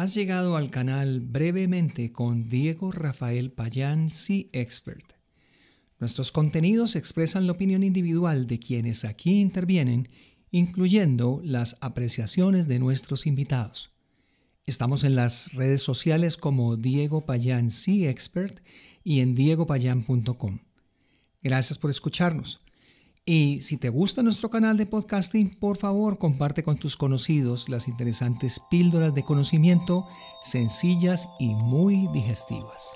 Has llegado al canal brevemente con Diego Rafael Payán, Sea Expert. Nuestros contenidos expresan la opinión individual de quienes aquí intervienen, incluyendo las apreciaciones de nuestros invitados. Estamos en las redes sociales como Diego Payán Sea Expert y en diegopayan.com. Gracias por escucharnos. Y si te gusta nuestro canal de podcasting, por favor comparte con tus conocidos las interesantes píldoras de conocimiento sencillas y muy digestivas.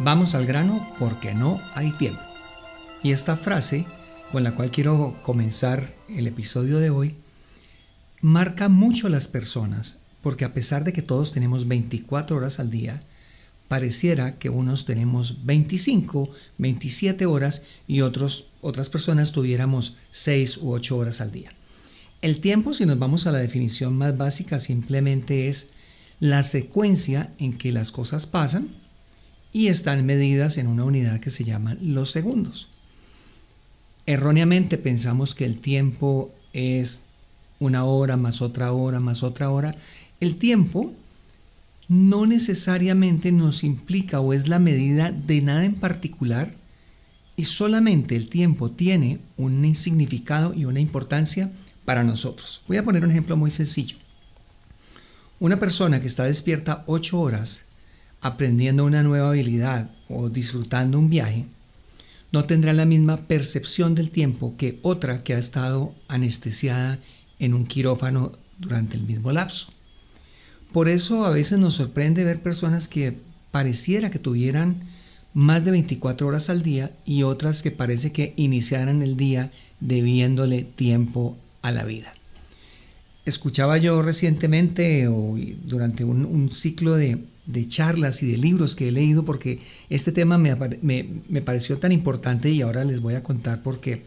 Vamos al grano porque no hay tiempo. Y esta frase, con la cual quiero comenzar el episodio de hoy, marca mucho a las personas porque a pesar de que todos tenemos 24 horas al día, pareciera que unos tenemos 25, 27 horas y otros, otras personas tuviéramos 6 u 8 horas al día. El tiempo, si nos vamos a la definición más básica, simplemente es la secuencia en que las cosas pasan y están medidas en una unidad que se llama los segundos. Erróneamente pensamos que el tiempo es una hora más otra hora más otra hora el tiempo no necesariamente nos implica o es la medida de nada en particular y solamente el tiempo tiene un significado y una importancia para nosotros. Voy a poner un ejemplo muy sencillo. Una persona que está despierta ocho horas aprendiendo una nueva habilidad o disfrutando un viaje, no tendrá la misma percepción del tiempo que otra que ha estado anestesiada en un quirófano durante el mismo lapso. Por eso a veces nos sorprende ver personas que pareciera que tuvieran más de 24 horas al día y otras que parece que iniciaran el día debiéndole tiempo a la vida. Escuchaba yo recientemente o durante un, ciclo de, charlas y de libros que he leído porque este tema me, me pareció tan importante y ahora les voy a contar por qué.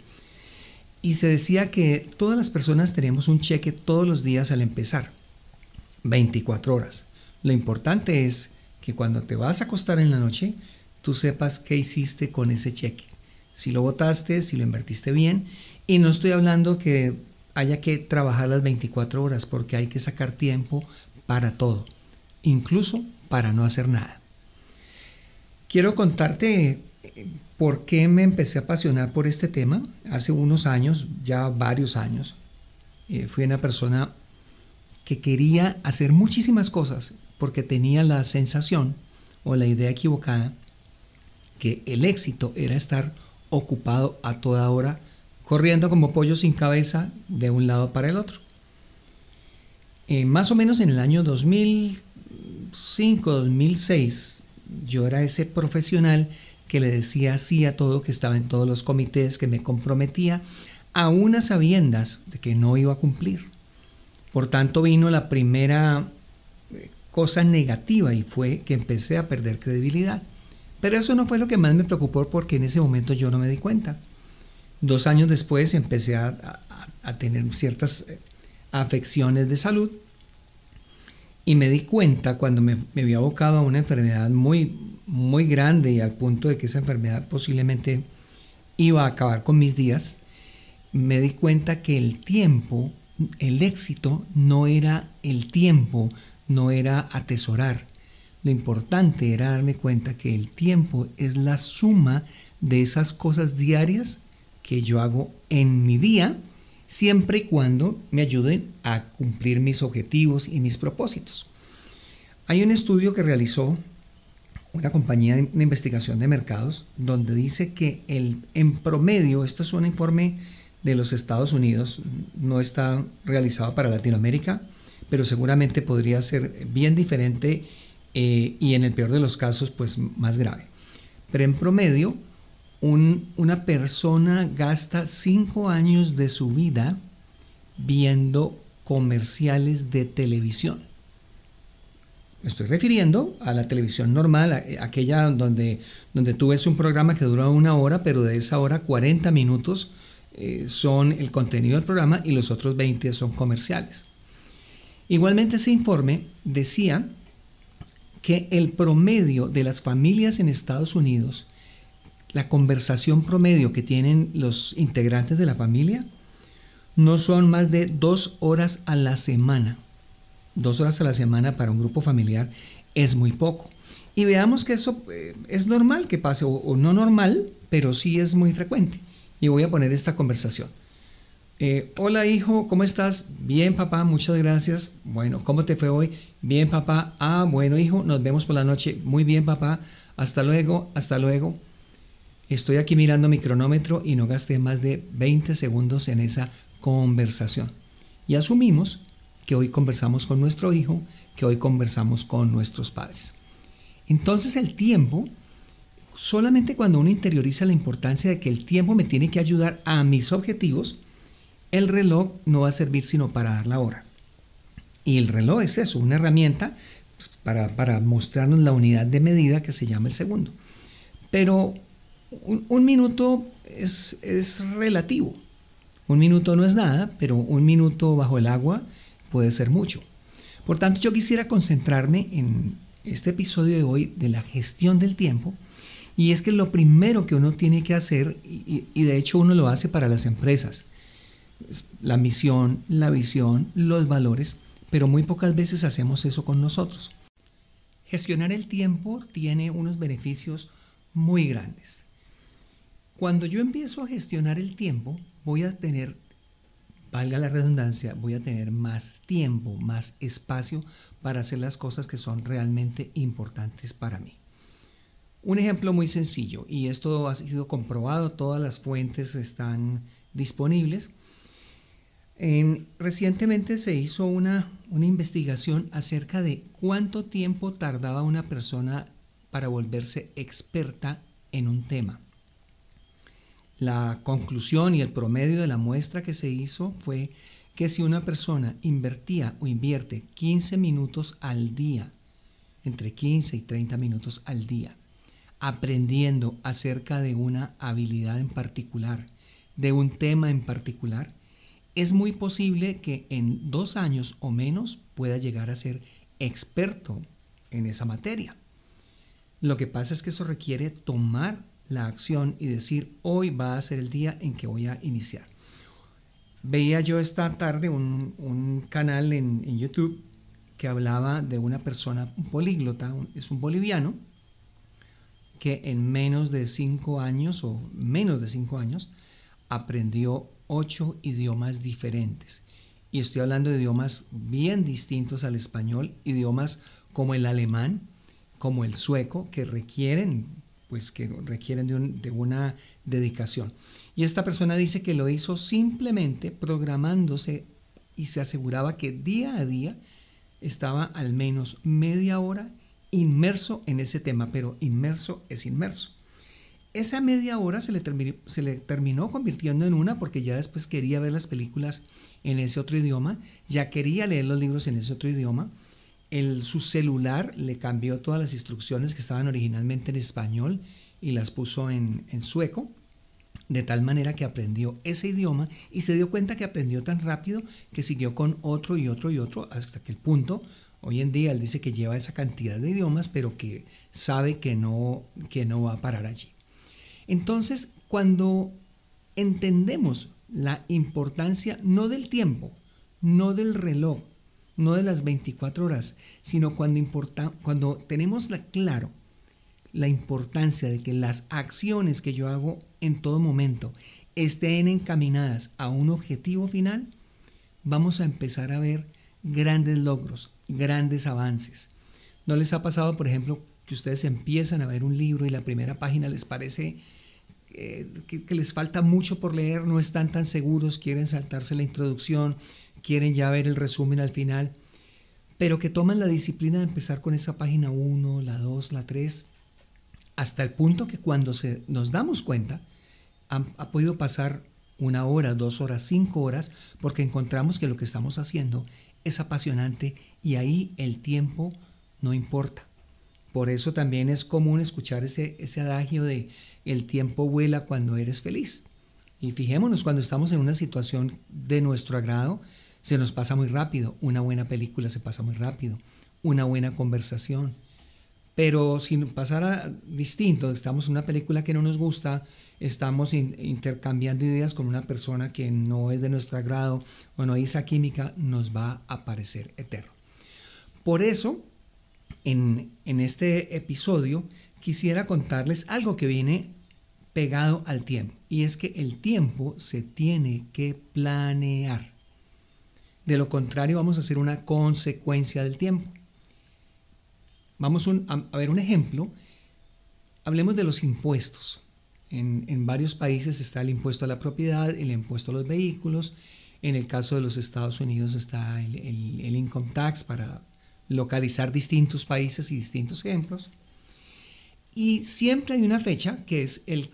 Y se decía que todas las personas tenemos un cheque todos los días al empezar. 24 horas. Lo importante es que cuando te vas a acostar en la noche, tú sepas qué hiciste con ese cheque. Si lo votaste, si lo invertiste bien. Y no estoy hablando que haya que trabajar las 24 horas, porque hay que sacar tiempo para todo, incluso para no hacer nada. Quiero contarte eh, por qué me empecé a apasionar por este tema. Hace unos años, ya varios años, eh, fui una persona que quería hacer muchísimas cosas porque tenía la sensación o la idea equivocada que el éxito era estar ocupado a toda hora, corriendo como pollo sin cabeza de un lado para el otro. Eh, más o menos en el año 2005-2006, yo era ese profesional que le decía sí a todo, que estaba en todos los comités, que me comprometía, a unas sabiendas de que no iba a cumplir. Por tanto vino la primera eh, cosa negativa y fue que empecé a perder credibilidad. Pero eso no fue lo que más me preocupó porque en ese momento yo no me di cuenta. Dos años después empecé a, tener ciertas eh, afecciones de salud y me di cuenta cuando me, me, había abocado a una enfermedad muy, muy grande y al punto de que esa enfermedad posiblemente iba a acabar con mis días, me di cuenta que el tiempo el éxito no era el tiempo, no era atesorar. Lo importante era darme cuenta que el tiempo es la suma de esas cosas diarias que yo hago en mi día, siempre y cuando me ayuden a cumplir mis objetivos y mis propósitos. Hay un estudio que realizó una compañía de investigación de mercados donde dice que el, en promedio, esto es un informe de los Estados Unidos no está realizado para Latinoamérica, pero seguramente podría ser bien diferente eh, y en el peor de los casos pues más grave. Pero en promedio, una persona gasta cinco años de su vida viendo comerciales de televisión. Me estoy refiriendo a la televisión normal, aquella donde, donde tú ves un programa que dura una hora, pero de esa hora 40 minutos eh, son el contenido del programa y los otros 20 son comerciales. Igualmente ese informe decía que el promedio de las familias en Estados Unidos la conversación promedio que tienen los integrantes de la familia no son más de dos horas a la semana. Dos horas a la semana para un grupo familiar es muy poco. Y veamos que eso eh, es normal que pase, o, no normal, pero sí es muy frecuente. Y voy a poner esta conversación. Eh, hola hijo, ¿cómo estás? Bien papá, muchas gracias. Bueno, ¿cómo te fue hoy? Bien papá. Ah, bueno hijo, nos vemos por la noche. Muy bien papá. Hasta luego, hasta luego. Estoy aquí mirando mi cronómetro y no gasté más de 20 segundos en esa conversación. Y asumimos que hoy conversamos con nuestro hijo, que hoy conversamos con nuestros padres. Entonces el tiempo, solamente cuando uno interioriza la importancia de que el tiempo me tiene que ayudar a mis objetivos, el reloj no va a servir sino para dar la hora. Y el reloj es eso, una herramienta pues, para, mostrarnos la unidad de medida que se llama el segundo. Pero un, minuto es, es relativo. Un minuto no es nada, pero un minuto bajo el agua puede ser mucho. Por tanto, yo quisiera concentrarme en este episodio de hoy de la gestión del tiempo. Y es que lo primero que uno tiene que hacer, y, de hecho uno lo hace para las empresas, la misión, la visión, los valores, pero muy pocas veces hacemos eso con nosotros. Gestionar el tiempo tiene unos beneficios muy grandes. Cuando yo empiezo a gestionar el tiempo, voy a tener, valga la redundancia, voy a tener más tiempo, más espacio para hacer las cosas que son realmente importantes para mí. Un ejemplo muy sencillo, y esto ha sido comprobado, todas las fuentes están disponibles. recientemente se hizo una, una investigación acerca de cuánto tiempo tardaba una persona para volverse experta en un tema. La conclusión y el promedio de la muestra que se hizo fue que si una persona invertía o invierte 15 minutos al día, entre 15 y 30 minutos al día, aprendiendo acerca de una habilidad en particular, de un tema en particular, es muy posible que en dos años o menos pueda llegar a ser experto en esa materia. Lo que pasa es que eso requiere tomar la acción y decir, hoy va a ser el día en que voy a iniciar. Veía yo esta tarde un, canal en, YouTube que hablaba de una persona políglota, es un boliviano, que en menos de cinco años o menos de cinco años aprendió ocho idiomas diferentes. Y estoy hablando de idiomas bien distintos al español, idiomas como el alemán, como el sueco, que requieren pues que requieren de, una dedicación. Y esta persona dice que lo hizo simplemente programándose y se aseguraba que día a día estaba al menos media hora inmerso en ese tema, pero inmerso es inmerso. Esa media hora se le, terminó, convirtiendo en una porque ya después quería ver las películas en ese otro idioma, ya quería leer los libros en ese otro idioma, el, su celular le cambió todas las instrucciones que estaban originalmente en español y las puso en, en sueco, de tal manera que aprendió ese idioma y se dio cuenta que aprendió tan rápido que siguió con otro y otro y otro hasta que el punto, hoy en día él dice que lleva esa cantidad de idiomas, pero que sabe que no, que no va a parar allí. Entonces, cuando entendemos la importancia no del tiempo, no del reloj, no de las 24 horas, sino cuando, importa, cuando tenemos la, claro la importancia de que las acciones que yo hago en todo momento estén encaminadas a un objetivo final, vamos a empezar a ver grandes logros, grandes avances. ¿No les ha pasado, por ejemplo, que ustedes empiezan a ver un libro y la primera página les parece eh, que, les falta mucho por leer, no están tan seguros, quieren saltarse la introducción, quieren ya ver el resumen al final, pero que toman la disciplina de empezar con esa página 1, la 2, la 3, hasta el punto que cuando se, nos damos cuenta, ha, ha podido pasar una hora, dos horas, cinco horas, porque encontramos que lo que estamos haciendo es apasionante y ahí el tiempo no importa. Por eso también es común escuchar ese, ese adagio de el tiempo vuela cuando eres feliz. Y fijémonos, cuando estamos en una situación de nuestro agrado, se nos pasa muy rápido. Una buena película se pasa muy rápido. Una buena conversación. Pero si pasara distinto, estamos en una película que no nos gusta, estamos intercambiando ideas con una persona que no es de nuestro agrado o no hay esa química, nos va a parecer eterno. Por eso, en, en este episodio, quisiera contarles algo que viene pegado al tiempo, y es que el tiempo se tiene que planear. De lo contrario, vamos a hacer una consecuencia del tiempo. Vamos a, ver un ejemplo. Hablemos de los impuestos. En, varios países está el impuesto a la propiedad, el impuesto a los vehículos. En el caso de los Estados Unidos está el, income tax para localizar distintos países y distintos ejemplos. Y siempre hay una fecha, que es el,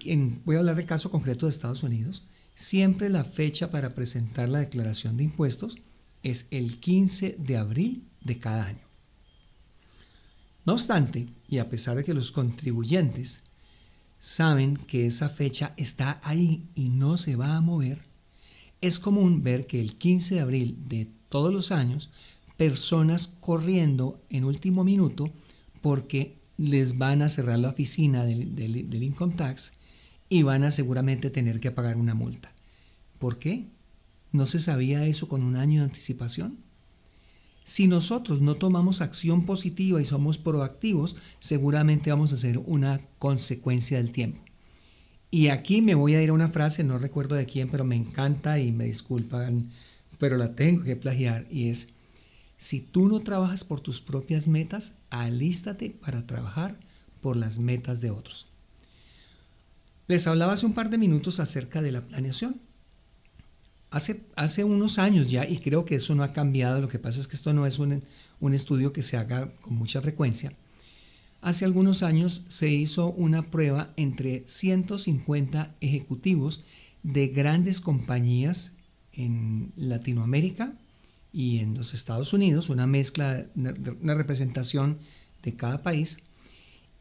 voy a hablar del caso concreto de Estados Unidos, siempre la fecha para presentar la declaración de impuestos es el 15 de abril de cada año. No obstante, y a pesar de que los contribuyentes saben que esa fecha está ahí y no se va a mover, es común ver que el 15 de abril de todos los años, personas corriendo en último minuto porque les van a cerrar la oficina del, del, income tax y van a seguramente tener que pagar una multa. ¿Por qué? ¿No se sabía eso con un año de anticipación? Si nosotros no tomamos acción positiva y somos proactivos, seguramente vamos a hacer una consecuencia del tiempo. Y aquí me voy a ir a una frase, no recuerdo de quién, pero me encanta y me disculpan, pero la tengo que plagiar y es, si tú no trabajas por tus propias metas, alístate para trabajar por las metas de otros. Les hablaba hace un par de minutos acerca de la planeación. Hace, hace unos años ya, y creo que eso no ha cambiado, lo que pasa es que esto no es un, un estudio que se haga con mucha frecuencia. Hace algunos años se hizo una prueba entre 150 ejecutivos de grandes compañías en Latinoamérica, y en los Estados Unidos, una mezcla, una representación de cada país,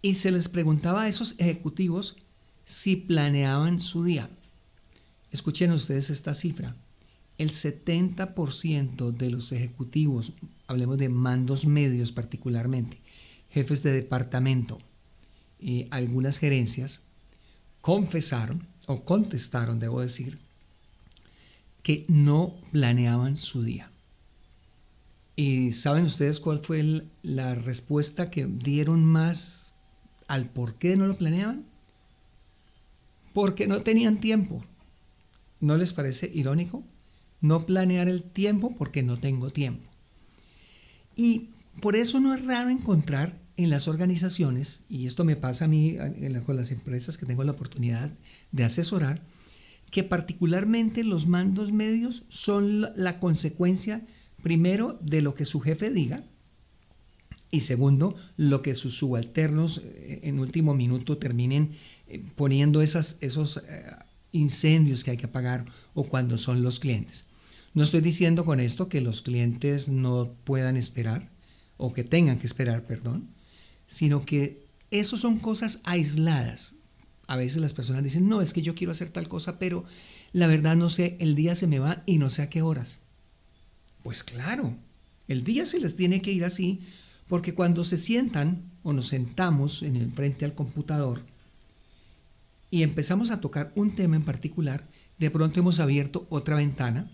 y se les preguntaba a esos ejecutivos si planeaban su día. Escuchen ustedes esta cifra. El 70% de los ejecutivos, hablemos de mandos medios particularmente, jefes de departamento, y algunas gerencias, confesaron o contestaron, debo decir, que no planeaban su día. ¿Y saben ustedes cuál fue la respuesta que dieron más al por qué no lo planeaban? Porque no tenían tiempo. ¿No les parece irónico? No planear el tiempo porque no tengo tiempo. Y por eso no es raro encontrar en las organizaciones, y esto me pasa a mí con las empresas que tengo la oportunidad de asesorar, que particularmente los mandos medios son la consecuencia primero, de lo que su jefe diga, y segundo, lo que sus subalternos eh, en último minuto terminen eh, poniendo esos eh, incendios que hay que apagar o cuando son los clientes. No estoy diciendo con esto que los clientes no puedan esperar o que tengan que esperar, perdón, sino que eso son cosas aisladas. A veces las personas dicen, no, es que yo quiero hacer tal cosa, pero la verdad no sé, el día se me va y no sé a qué horas. Pues claro, el día se les tiene que ir así porque cuando se sientan o nos sentamos en el frente al computador y empezamos a tocar un tema en particular, de pronto hemos abierto otra ventana,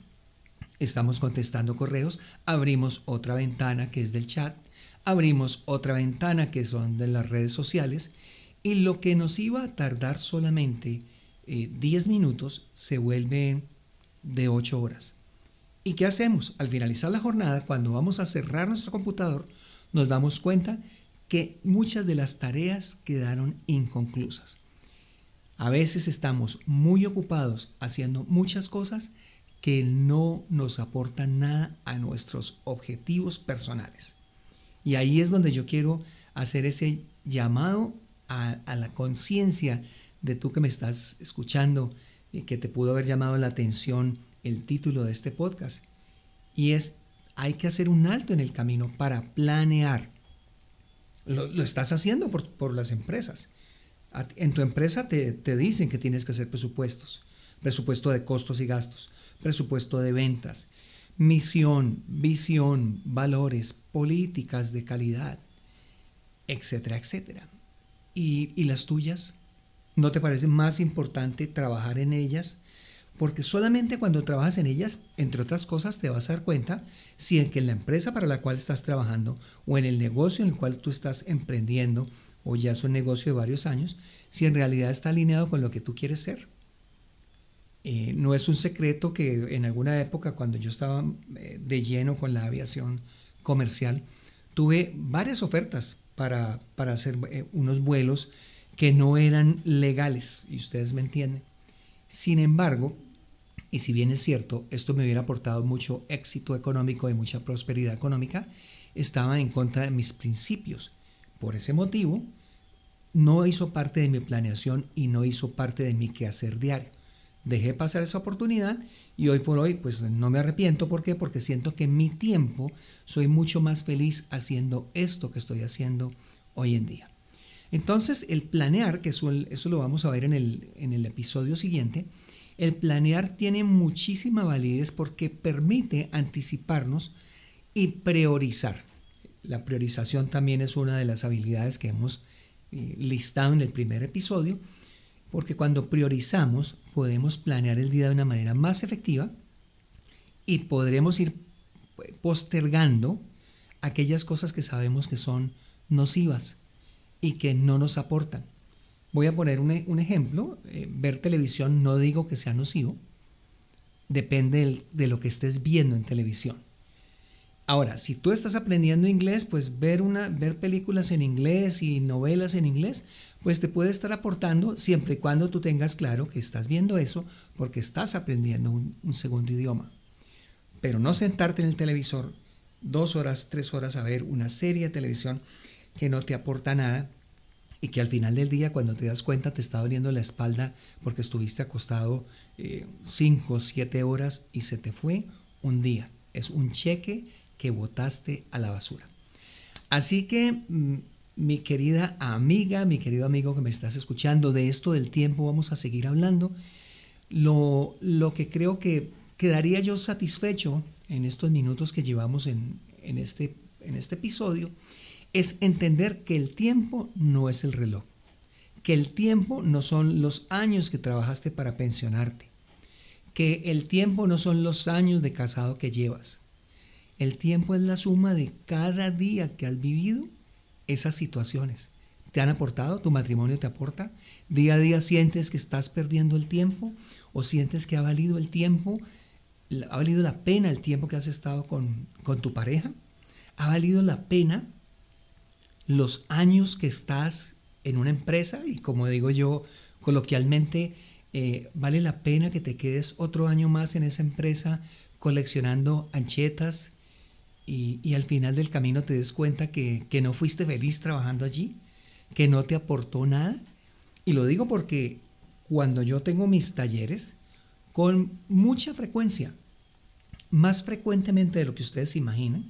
estamos contestando correos, abrimos otra ventana que es del chat, abrimos otra ventana que son de las redes sociales y lo que nos iba a tardar solamente 10 eh, minutos se vuelve de 8 horas. ¿Y qué hacemos? Al finalizar la jornada, cuando vamos a cerrar nuestro computador, nos damos cuenta que muchas de las tareas quedaron inconclusas. A veces estamos muy ocupados haciendo muchas cosas que no nos aportan nada a nuestros objetivos personales. Y ahí es donde yo quiero hacer ese llamado a, la conciencia de tú que me estás escuchando, y que te pudo haber llamado la atención el título de este podcast. Y es, hay que hacer un alto en el camino para planear. Lo, estás haciendo por, las empresas. En tu empresa te, te dicen que tienes que hacer presupuestos. Presupuesto de costos y gastos. Presupuesto de ventas. Misión, visión, valores, políticas de calidad. etcétera, etcétera. ¿Y, y las tuyas? ¿No te parece más importante trabajar en ellas? Porque solamente cuando trabajas en ellas, entre otras cosas, te vas a dar cuenta si en que en la empresa para la cual estás trabajando o en el negocio en el cual tú estás emprendiendo o ya es un negocio de varios años, si en realidad está alineado con lo que tú quieres ser. Eh, no es un secreto que en alguna época, cuando yo estaba eh, de lleno con la aviación comercial, tuve varias ofertas para, para hacer eh, unos vuelos que no eran legales, y ustedes me entienden. Sin embargo, y si bien es cierto, esto me hubiera aportado mucho éxito económico y mucha prosperidad económica, estaba en contra de mis principios. Por ese motivo, no hizo parte de mi planeación y no hizo parte de mi quehacer diario. Dejé pasar esa oportunidad y hoy por hoy pues no me arrepiento. ¿Por qué? Porque siento que en mi tiempo soy mucho más feliz haciendo esto que estoy haciendo hoy en día. Entonces el planear, que eso, eso lo vamos a ver en el, en el episodio siguiente, el planear tiene muchísima validez porque permite anticiparnos y priorizar. La priorización también es una de las habilidades que hemos eh, listado en el primer episodio, porque cuando priorizamos podemos planear el día de una manera más efectiva y podremos ir postergando aquellas cosas que sabemos que son nocivas y que no nos aportan. Voy a poner un, ejemplo. Eh, ver televisión no digo que sea nocivo. Depende de lo que estés viendo en televisión. Ahora, si tú estás aprendiendo inglés, pues ver, una, ver películas en inglés y novelas en inglés, pues te puede estar aportando siempre y cuando tú tengas claro que estás viendo eso porque estás aprendiendo un, un segundo idioma. Pero no sentarte en el televisor dos horas, tres horas a ver una serie de televisión que no te aporta nada y que al final del día cuando te das cuenta te está doliendo la espalda porque estuviste acostado 5 o 7 horas y se te fue un día. Es un cheque que botaste a la basura. Así que mm, mi querida amiga, mi querido amigo que me estás escuchando, de esto del tiempo vamos a seguir hablando. Lo, lo que creo que quedaría yo satisfecho en estos minutos que llevamos en, en, este, en este episodio es entender que el tiempo no es el reloj, que el tiempo no son los años que trabajaste para pensionarte, que el tiempo no son los años de casado que llevas. El tiempo es la suma de cada día que has vivido esas situaciones. ¿Te han aportado? ¿Tu matrimonio te aporta? ¿Día a día sientes que estás perdiendo el tiempo? ¿O sientes que ha valido el tiempo? ¿Ha valido la pena el tiempo que has estado con, con tu pareja? ¿Ha valido la pena los años que estás en una empresa y como digo yo coloquialmente, eh, vale la pena que te quedes otro año más en esa empresa coleccionando anchetas y, al final del camino te des cuenta que, que no fuiste feliz trabajando allí, que no te aportó nada. Y lo digo porque cuando yo tengo mis talleres, con mucha frecuencia, más frecuentemente de lo que ustedes imaginan,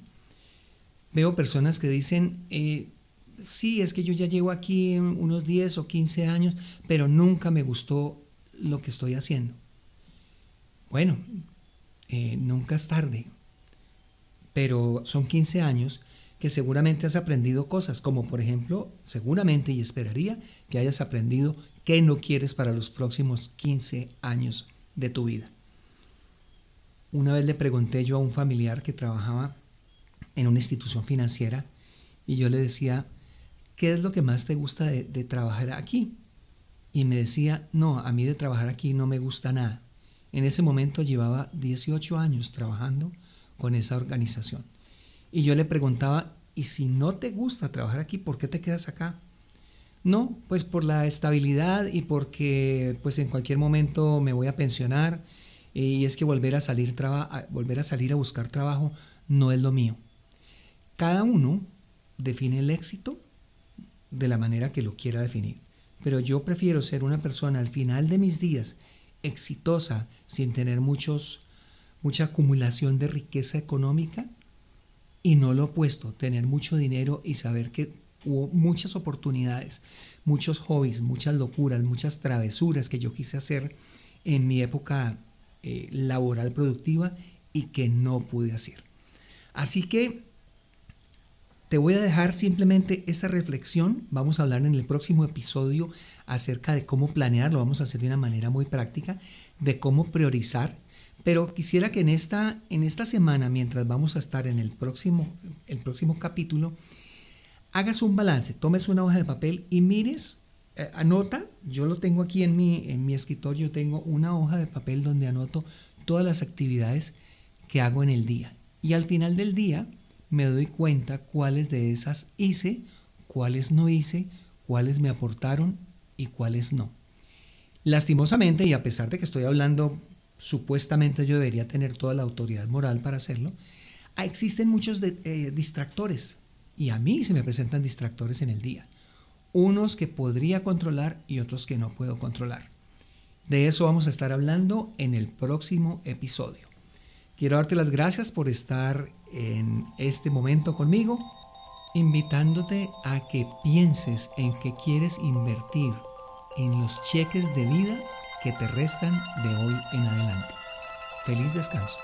veo personas que dicen, eh, sí, es que yo ya llevo aquí unos 10 o 15 años, pero nunca me gustó lo que estoy haciendo. Bueno, eh, nunca es tarde, pero son 15 años que seguramente has aprendido cosas, como por ejemplo, seguramente y esperaría que hayas aprendido qué no quieres para los próximos 15 años de tu vida. Una vez le pregunté yo a un familiar que trabajaba en una institución financiera y yo le decía, ¿qué es lo que más te gusta de, trabajar aquí? Y me decía, no, a mí de trabajar aquí no me gusta nada. En ese momento llevaba 18 años trabajando con esa organización. Y yo le preguntaba, ¿y si no te gusta trabajar aquí, por qué te quedas acá? No, pues por la estabilidad y porque pues en cualquier momento me voy a pensionar y es que volver a salir, volver a, salir a buscar trabajo no es lo mío. Cada uno define el éxito de la manera que lo quiera definir. Pero yo prefiero ser una persona al final de mis días exitosa sin tener muchos, mucha acumulación de riqueza económica y no lo opuesto, tener mucho dinero y saber que hubo muchas oportunidades, muchos hobbies, muchas locuras, muchas travesuras que yo quise hacer en mi época eh, laboral productiva y que no pude hacer. Así que te voy a dejar simplemente esa reflexión. Vamos a hablar en el próximo episodio acerca de cómo planear. Lo vamos a hacer de una manera muy práctica, de cómo priorizar. Pero quisiera que en esta, en esta semana, mientras vamos a estar en el próximo, el próximo capítulo, hagas un balance, tomes una hoja de papel y mires, eh, anota, yo lo tengo aquí en mi, en mi escritorio, tengo una hoja de papel donde anoto todas las actividades que hago en el día. Y al final del día me doy cuenta cuáles de esas hice, cuáles no hice, cuáles me aportaron y cuáles no. Lastimosamente, y a pesar de que estoy hablando, supuestamente yo debería tener toda la autoridad moral para hacerlo, ah, existen muchos eh, distractores y a mí se me presentan distractores en el día. Unos que podría controlar y otros que no puedo controlar. De eso vamos a estar hablando en el próximo episodio. Quiero darte las gracias por estar en este momento conmigo, invitándote a que pienses en que quieres invertir en los cheques de vida que te restan de hoy en adelante. Feliz descanso.